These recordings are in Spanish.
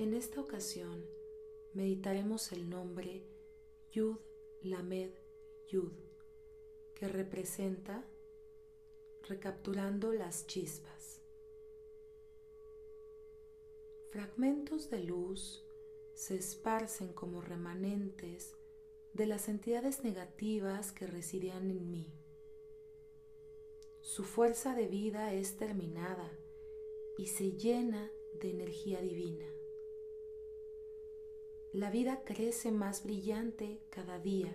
En esta ocasión meditaremos el nombre Yud Lamed Yud, que representa recapturando las chispas. Fragmentos de luz se esparcen como remanentes de las entidades negativas que residían en mí. Su fuerza de vida es terminada y se llena de energía divina. La vida crece más brillante cada día,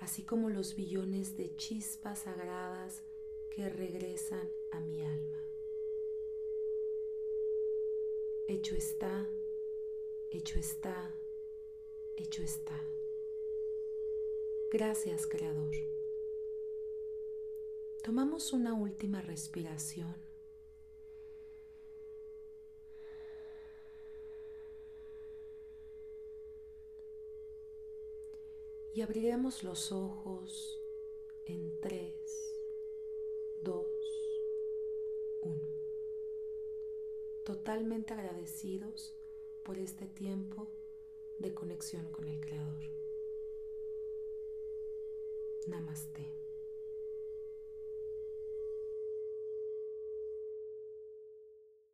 así como los billones de chispas sagradas que regresan a mi alma. Hecho está, hecho está, hecho está. Gracias, Creador. Tomamos una última respiración y abriremos los ojos en 3, 2, 1. Totalmente agradecidos por este tiempo de conexión con el Creador. Namaste.